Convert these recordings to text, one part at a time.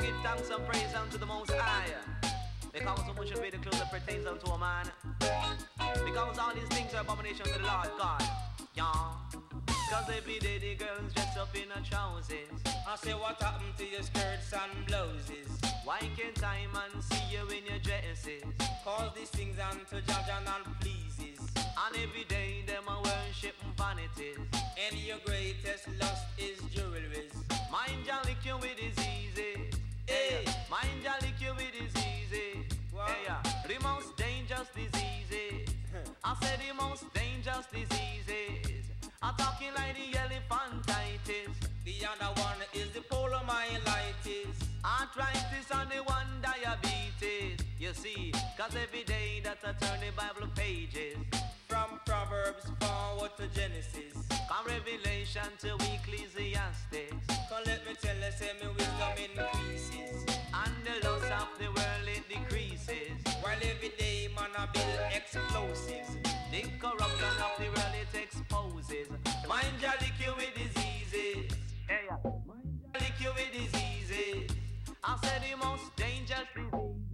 Give thanks and praise unto the Most High. Because so much of it the clothes that pertains unto a man. Because all these things are abomination to the Lord God. Yeah. Cause every day the girls dress up in a trousers. I say what happened to your skirts and blouses? Why can't I man see you in your dresses? Cause these things unto judge and pleases. And every day them a worship vanities. And your greatest lust is jewelries. Mind ya lick you with diseases. Hey. Mind ya lick you with diseases. What? Hey, yeah. The most dangerous disease. I said the most dangerous diseases. I'm talking like the elephantitis. The other one is the polomyelitis. Arthritis and the one diabetes. You see, cause every day that I turn the Bible pages. From Proverbs forward to Genesis. From Revelation to Ecclesiastes. Come let me tell you, say me wisdom increases. And the lust of the world it decreases. While every day man I build explosives. The corruption of the world it exposes. Mind ya lick you with diseases. Hey, yeah. Mind ya lick you with diseases. I said the most dangerous diseases.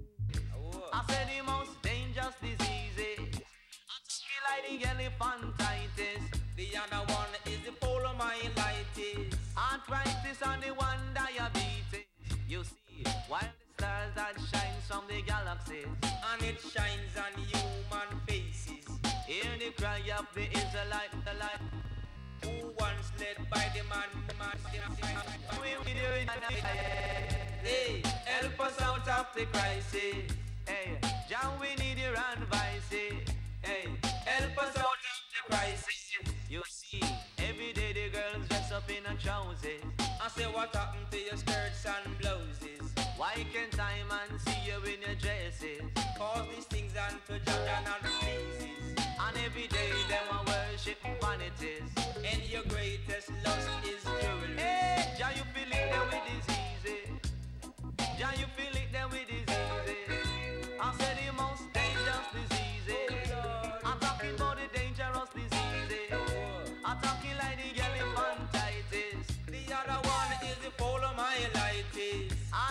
Arthritis and the one diabetes. You see, while the stars that shines from the galaxies. And it shines on human faces. Hear the cry of the Israelite, the light. Who once led by the man, man. Hey, Help us out of the crisis. Hey, John, we need your advice. Hey, help us out of the crisis. Up in a trousers. I say what happened to your skirts and blouses? Why can't I man see you in your dresses? Cause these things unto judge and not pleases. And every day them a worship vanities. And your greatest lust is jewelry. Hey, Jah, you feel it there with diseases.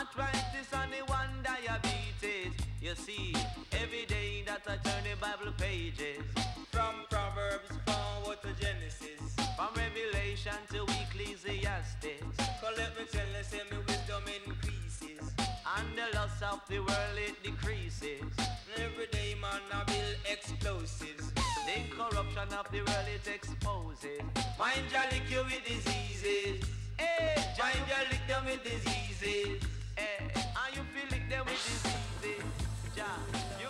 Arthritis and the one diabetes. You see, every day that I turn the Bible pages. From Proverbs forward to Genesis. From Revelation to Ecclesiastes. Cause let me tell you, say me wisdom increases. And the lust of the world it decreases. Every day man I build explosives. The corruption of the world it exposes. Mind ya lick you with diseases. Hey, Mind ya lick them with diseases. Hey, and you feel it there with diseases. Ja, you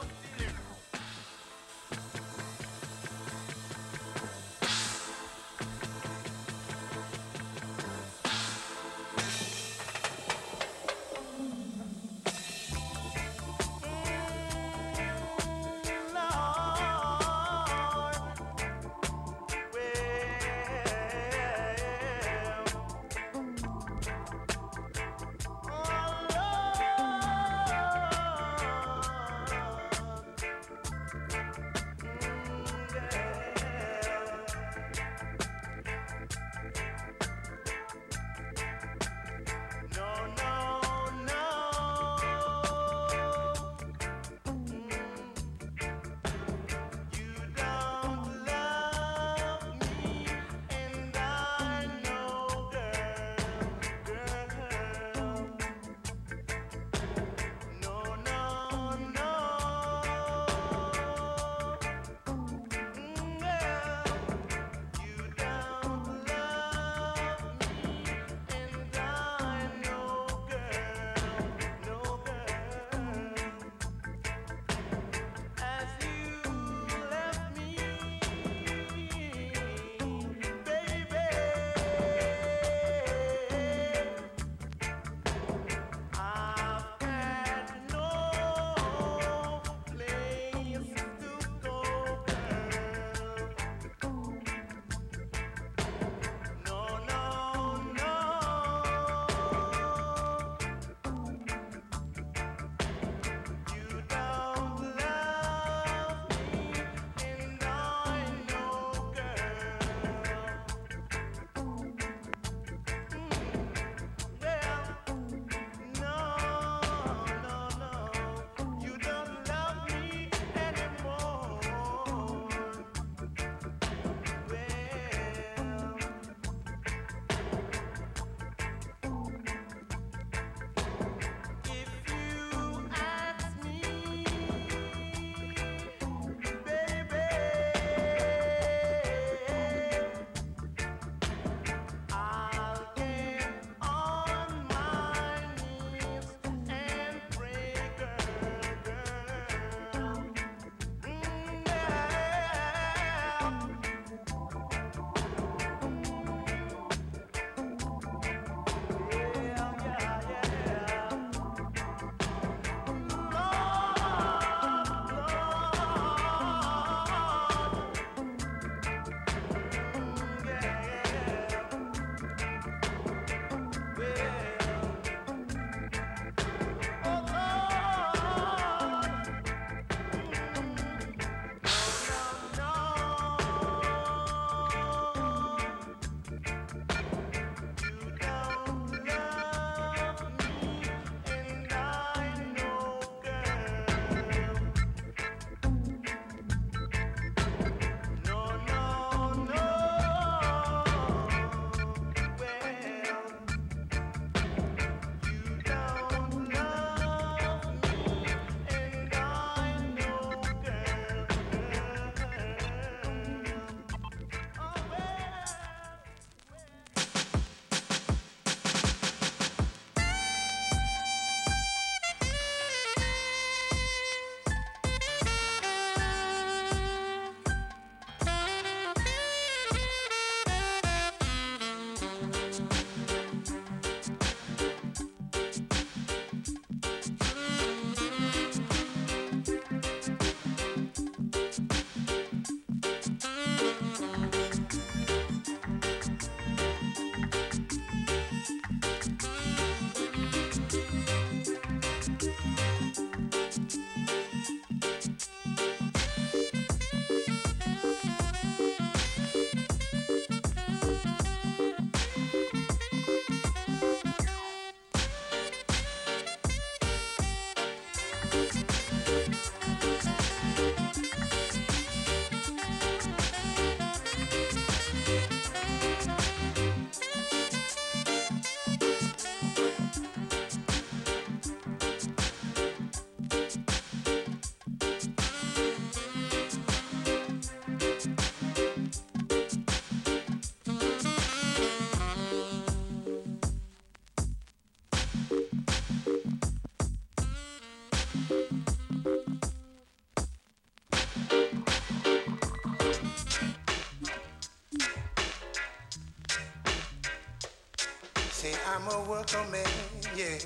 I'm a worker man, yeah.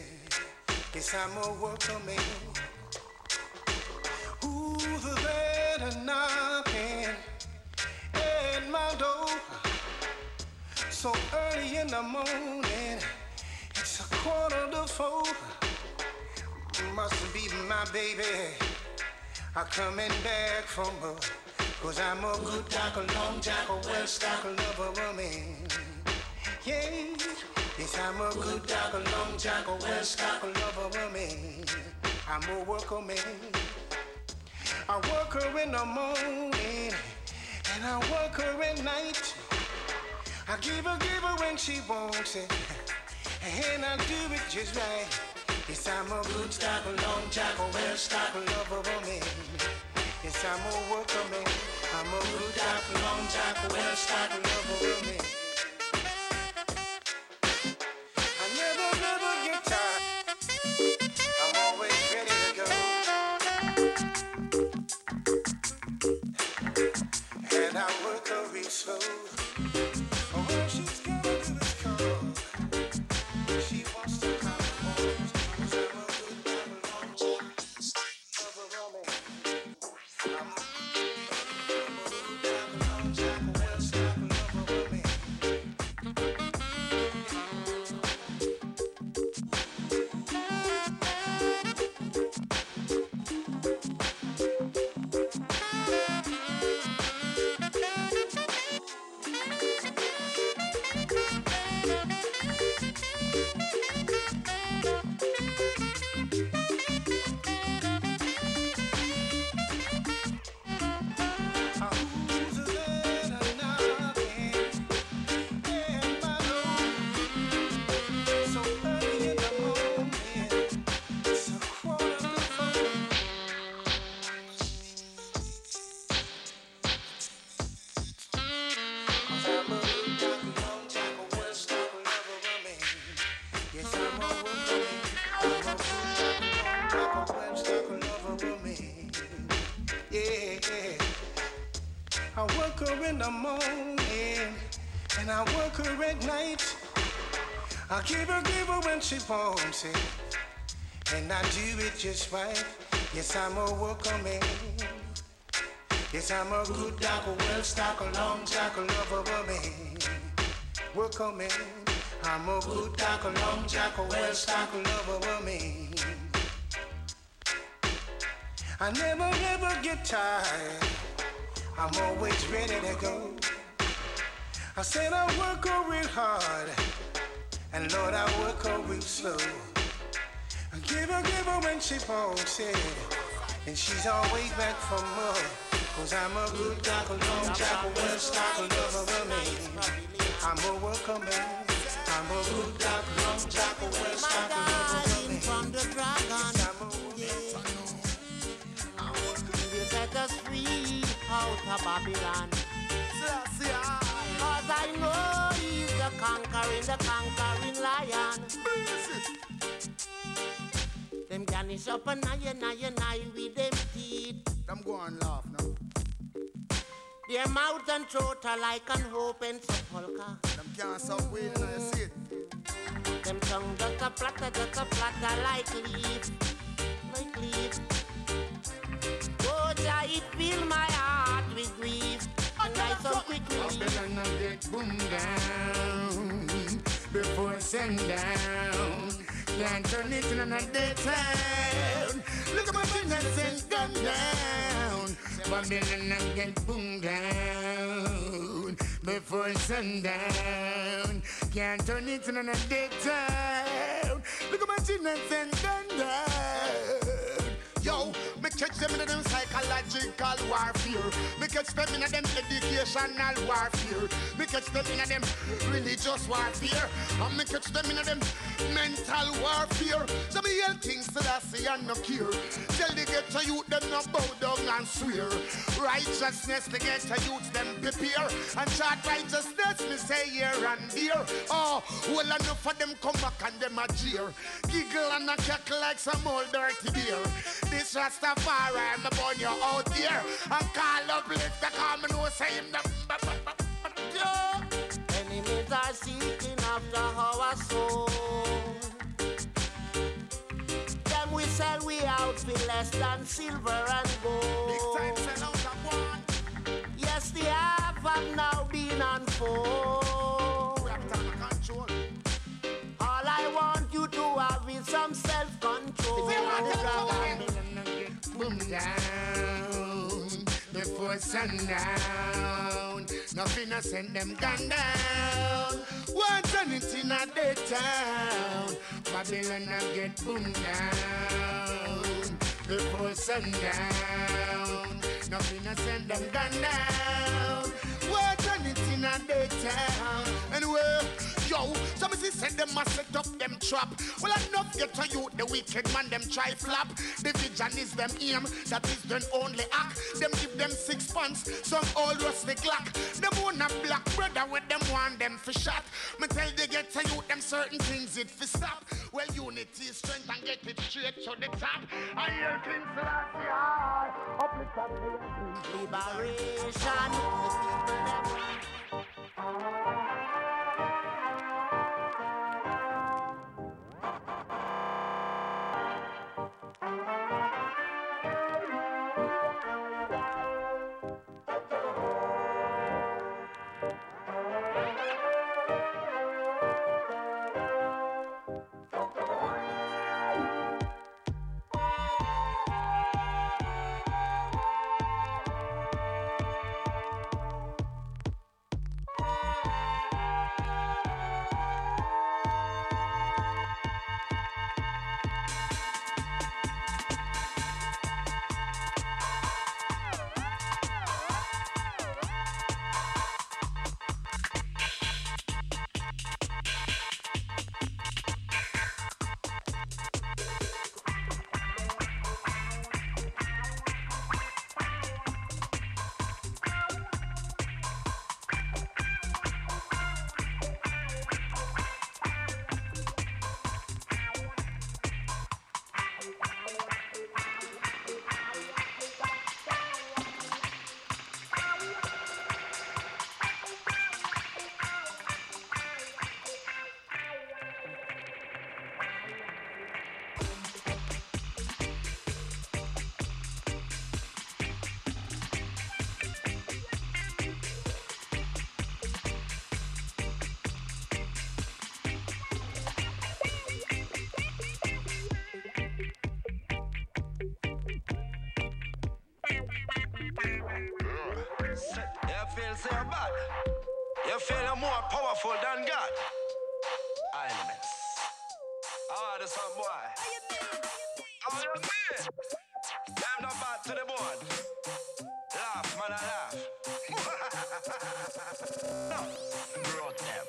Yes, I'm a worker man. Who's there knocking at my door? So early in the morning, it's a quarter to four. Must be my baby. I'm coming back from her. Cause I'm a good tackle, long tackle, well tackle lover woman. Yeah, yes, I'm a good tackle, long dog, tackle, well tackle lover woman. I'm a worker man. I work her in the morning and I work her at night. I give her, give her when she wants it, and I do it just right. Yes, I'm a good tackle, long dog, tackle, well tackle lover woman. Yes, I'm a worker man. I'm a good tackle, long dog, tackle, well tackle lover woman. At night. I give her, give her when she wants it, and I do it just right. Yes, I'm a worker man. Yes, I'm a good tackle, well tackle, long tackle lover woman. Worker man. I'm a good tackle, long tackle, well tackle lover woman. I never, never get tired. I'm always ready to go. I said I work her real hard, and Lord, I work her real slow. I give her, give her when she wants it, and she's always back for more. Cause I'm a good tackle, long tackle, well tackle lover of woman. I'm a worker man. I'm a good tackle, long tackle, well tackle lover of woman. from the dragon. Yes, I'm a worker. You set us free out of Babylon. Conquering, the conquering lion. Them garnish up and I and I and I with them teeth. Them go and laugh now. Their mouth and throat are like an open sepulchre. Them can't stop waiting you see it. Them tongue just a flutter, just a flutter like leaf, like leaf. Oh, Jah, it fill my heart with grief. Get down before sundown. Can't turn it in a daytime. Look at my business and gun down. Babylon I get boom down before sundown. Can't turn it in a daytime. Look at my business and gun down. Yo, catch them in them psychological warfare. Me catch them in them educational warfare. Me catch them in them religious warfare. And me catch them in them mental warfare. So me yell things to that see and no cure. Tell the get to youth them no bow down and swear. Righteousness the get to youth them prepare. And chart righteousness me say here and there. Oh, well enough for them come back and them a jeer. Giggle and a cackle like some old dirty beer. This Rastafari, me burn you out there. And call up lift the common who say him the Enemies are seeking after our soul. Them we sell we out for less than silver and gold. Big time sell out of one. Yes, the half have now been unfold. We have time control. All I want you to have is some self-control. Boom down before sundown. Nothing to send them gun down. One turn it in a daytown. Babylon a get boom down before sundown. Nothing to send them gun down. One turn it in a daytown. Anyway, yo, some see said them must set up them trap. Well, enough get to you, the wicked man, them try flap. The vision is them aim, that is them only act. Them give them six pants, some all rusty glock. Them want a black brother with them want them for shot. Me tell they get to you, them certain things it for stop. Well, unity is strength and get it straight to the top. I hear King Selassie, I uplift and me. Liberation. Ah. The people them You feel so bad. You feel you're more powerful than God. Elements. How are the some boy? How you feel? Them not bad to the board. Laugh, man, I laugh. no. Brought them.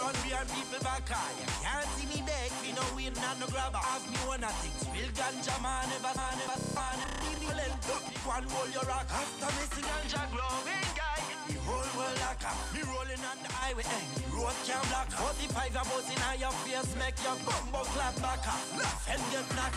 Run behind people back high. Can't see me back, me no weed, not no grabber. Have me one of things. Real ganja man, never, man, never, man. People lend up, one hold your rock. After me sing ganja glowing guy. The whole world lock up. Me rolling on the highway, eh. Road can block. 45 a bus in your face, make your bumbo clap back up. Laugh and get knock.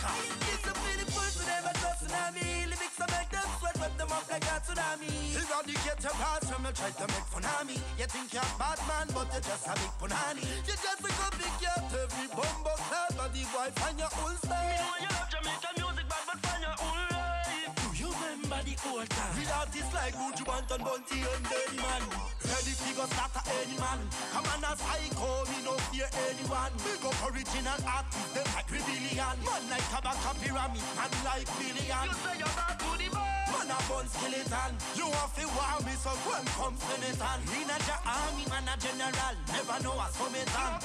It's a beautiful to never trust in me. Lyrics to make them sweat, rub them up like a tsunami. Eradicate your past from you try to make fun of me. You think you're bad man, but you're just a big punani. You just a go big cat, every bumbo clap, body wife and your old style. Me know you love Jamaican music, bad but find your own the old time? With artists like Buju Banton, Bounty and Beenie Man. Ready to go any man. Come on, as I call me, no fear anyone. Big up original artists, them like Rebellion. Man like Kabaka Pyramid, man like Billion. You say you're bad to the bone. Man a bun skeleton. You have to wow me, so when comes Senator. In a ja army, man a general. Never know a summit on.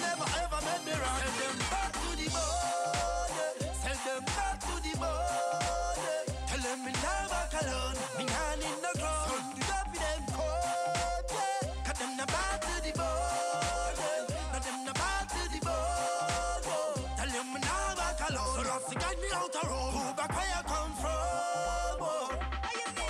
Never ever made me. Send them back to the bone. Guide me out the road. Who back where you come from? oh.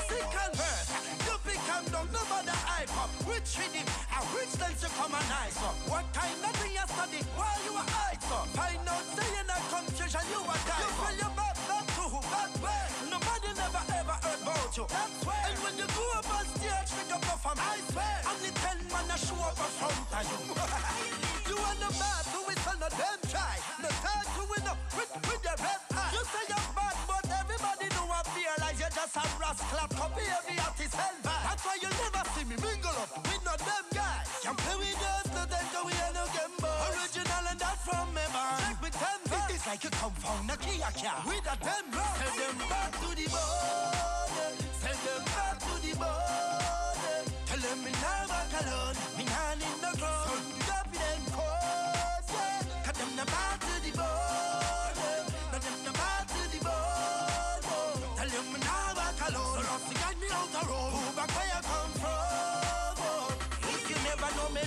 Sick and verse. You and down, no matter hype up. Which rhythm and which dance you come and nice up. What kind of thing you study while you are up? Find out, say in a confusion, you are die. You feel your back, back to who? Back where? Nobody never ever heard about you. That's where. And when you go up on stage, make a perform. I swear. And the ten man a show up in front of you. You are the bad, do it on a them try. No time to win up with, with your red eye. You say you're bad, but everybody know I feel like you're just a rascal. Copy every artist hell That's why you never see me mingle up with no them guys. Can play with us, no then go we no gamble. Original and that from me man. Check with ten It's like you come from the Kia Kia with a ten Send them back to the border. Send them back to the border. Tell them me now back alone. Me hand in the ground. Them the back to back to. Tell me back alone. Guide me out back where you come from? never know me,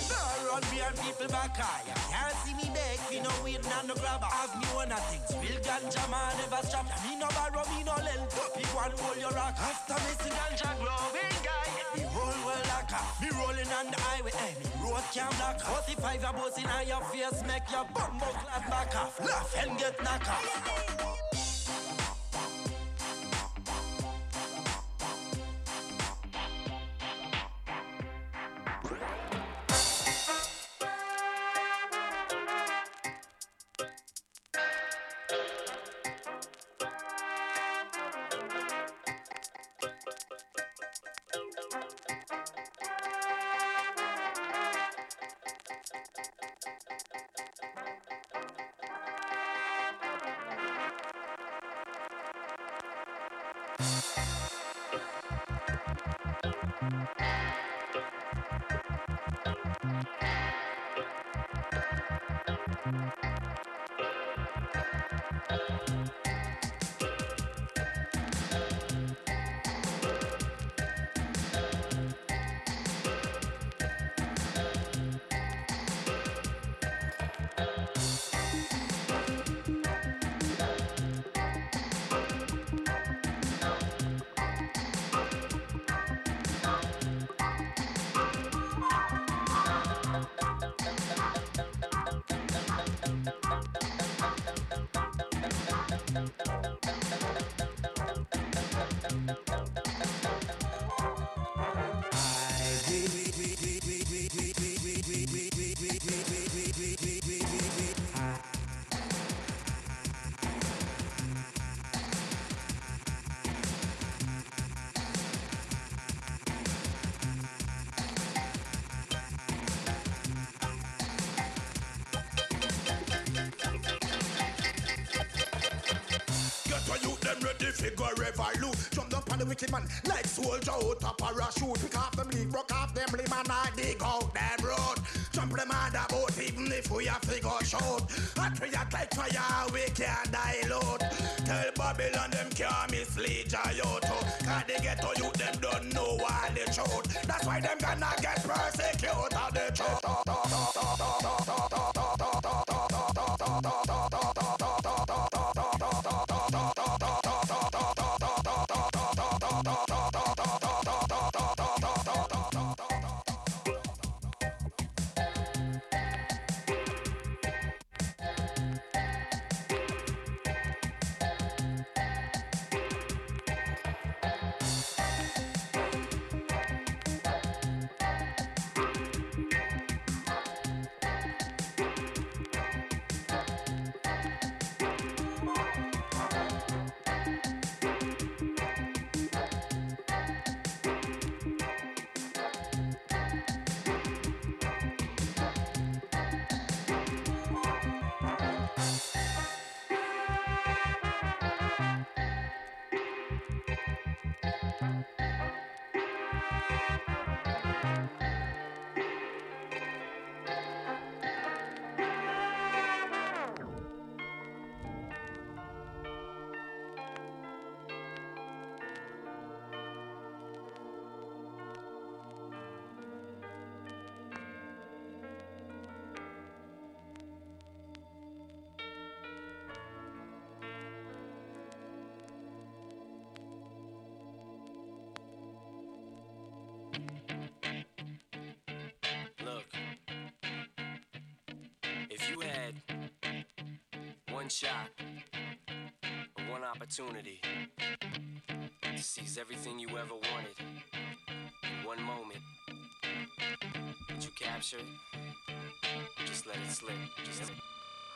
people back. Can't see me beg, me no weed, none no grabber. Have me one of things, real ganja man never stop. Me no borrow, me no lend. Pick one hold your rock. After me see ganja growing guy, a. Me rolling on the highway, eh, me road can block. 45 your boss in your face, make your bumbo clap back off. Laugh and get knock off. Go revolute Jump down on the wicked man. Like soldier out a parachute. Pick off them lead, broke off them limb and I dig out them road. Jump them on the boat even if we have to go short. Hot we act like fire we can't dilute Tell Babylon them can't mislead Jayoto Cause they get to youth them don't know why the truth. That's why them gonna get persecuted one shot, one opportunity to seize everything you ever wanted one moment. That you captured, just let it slip. Just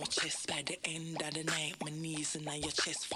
my chest by the end of the night. My knees and on your chest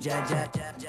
ja ja ja.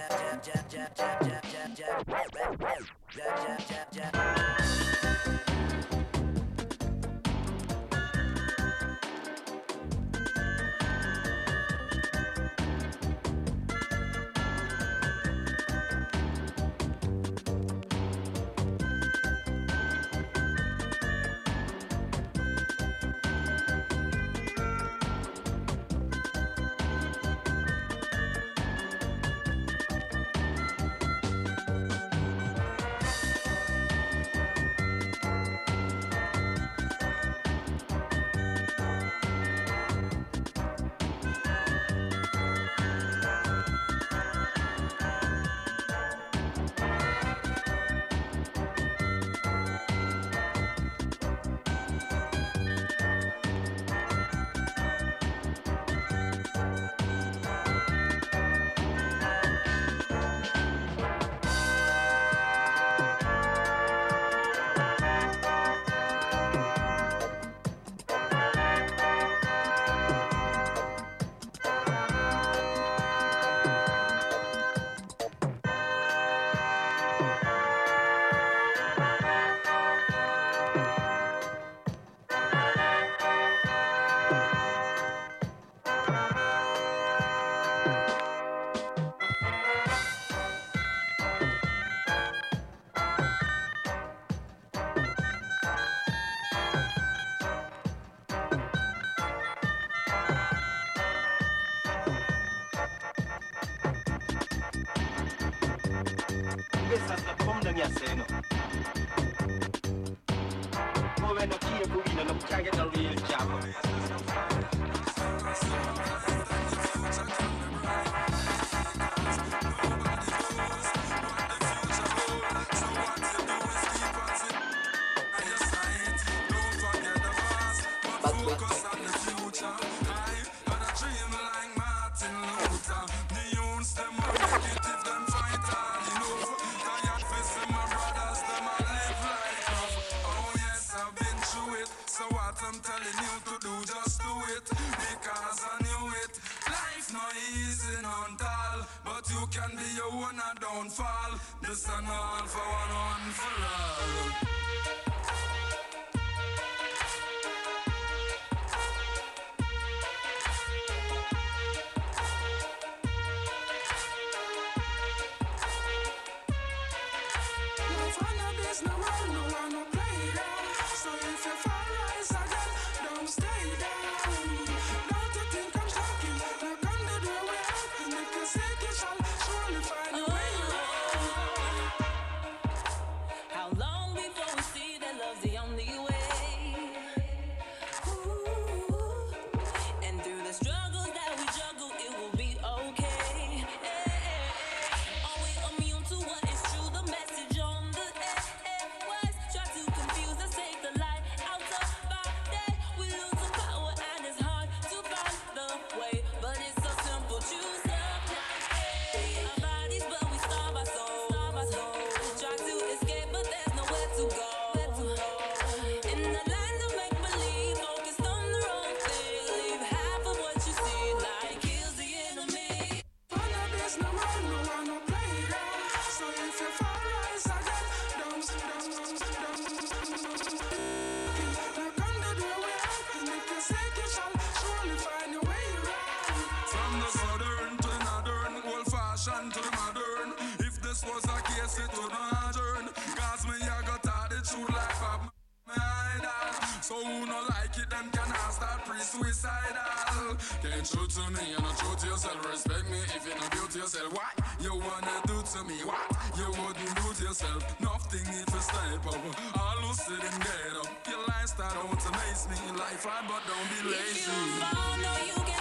Amaze me. Life hard, but don't be lazy. If you fall, no, you can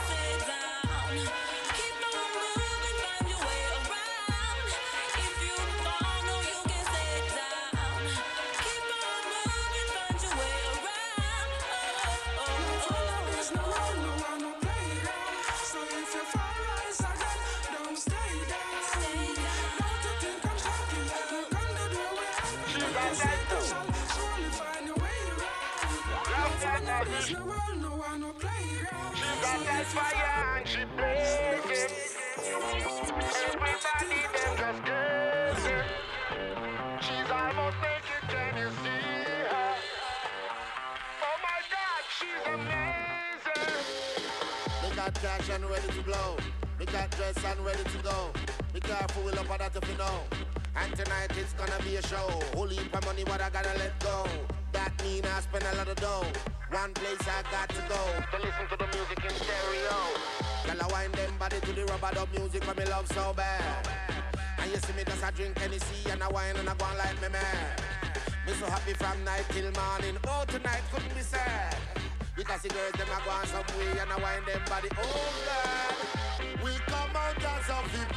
There's no one, no one, no playground. She got that fire and she blazing. Everybody them just gazing. She's almost naked, can you see her? Oh my God, she's amazing. We got cash and ready to blow. We got dress and ready to go. Be careful, we'll up on that if you know. And tonight it's gonna be a show. Whole heap of money, but I gotta let go. That mean I spend a lot of dough. One place I got to go to listen to the music in stereo. Girl, I wind them body to the rubber dub music when me love so bad. And you see me just a drink Hennessy and I wine and I go on like me man. Me so happy from night till morning. Oh, tonight couldn't be sad. Because the girls them a go on some way and I wind them body. Oh God, we come out as of the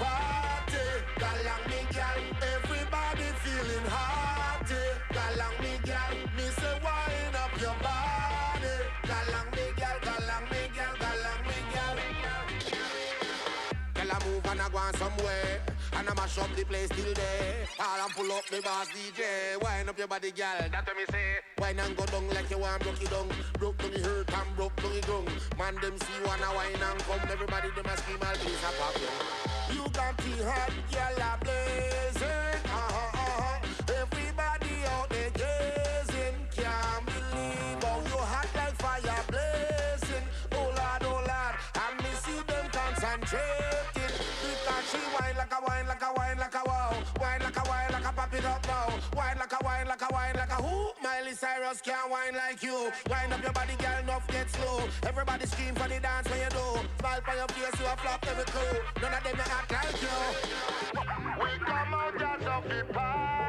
mash up the place till there. All and pull up the boss DJ. Wind up your body, girl. That's what me say. Wine and go down like you want broke it down. Broke down the hurt and broke down the dung. Man, them see wanna wine and come. Everybody, them a scream all place a pop. You got the hot girl a blazing. Miley Cyrus can't wine like you. Wind up your body, girl, enough get slow. Everybody scream for the dance when you do. Smile for your face, you a flop every crew. None of them act like you. We come out just of the party.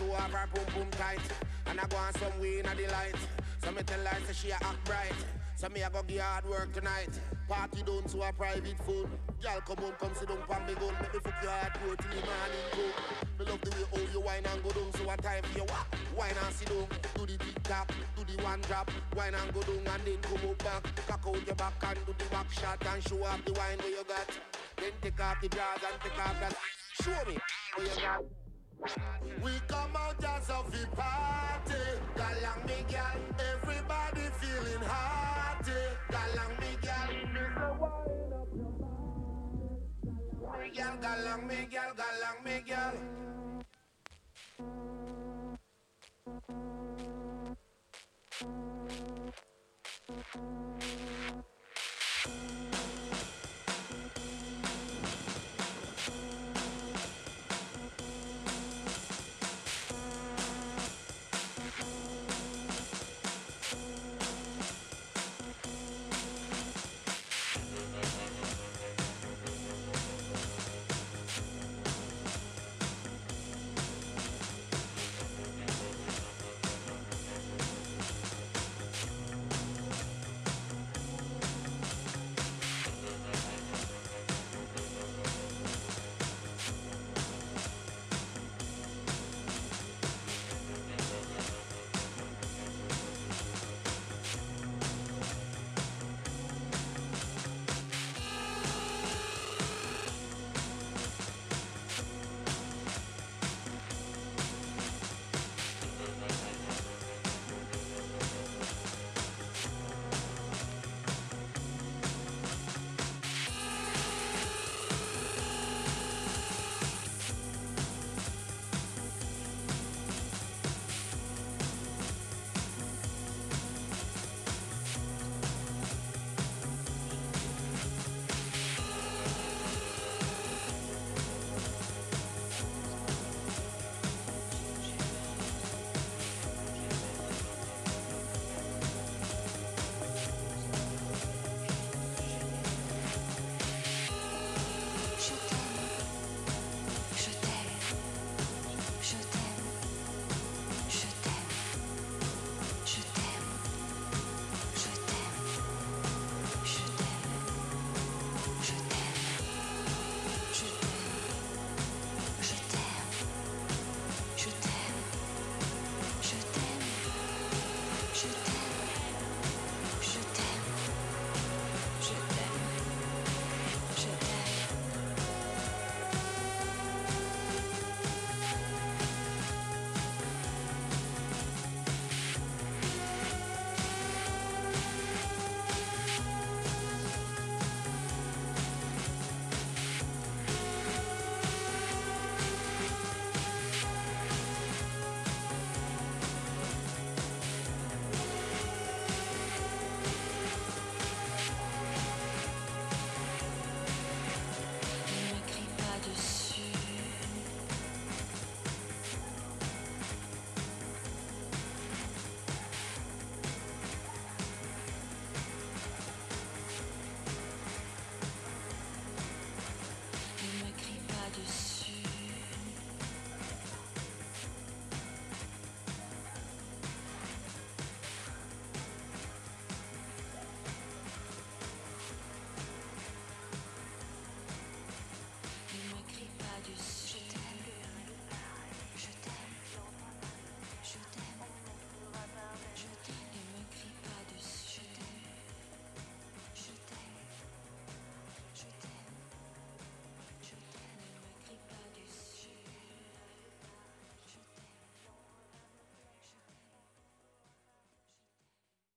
Show off her boom boom tight. And I go on some way in the light. So me tell her say she act bright. So me a go get hard work tonight. Party done to a private food. Girl, come on, come sit down pon me gun. Make me fuck your heart pure till the morning come. Me love the way how you wine and go down. So one time for you walk, wine and sit down. Do the tick tap, do the one drop. Wine and go down and then come up back. Cock out your back and do the back shot and show off the wine where you got. Then take off the drawers and take off that. Show me where you got. We come out just of the party. Galang me gal, everybody feeling hearty. Galang me gal, me gal, galang me gal, galang me gal.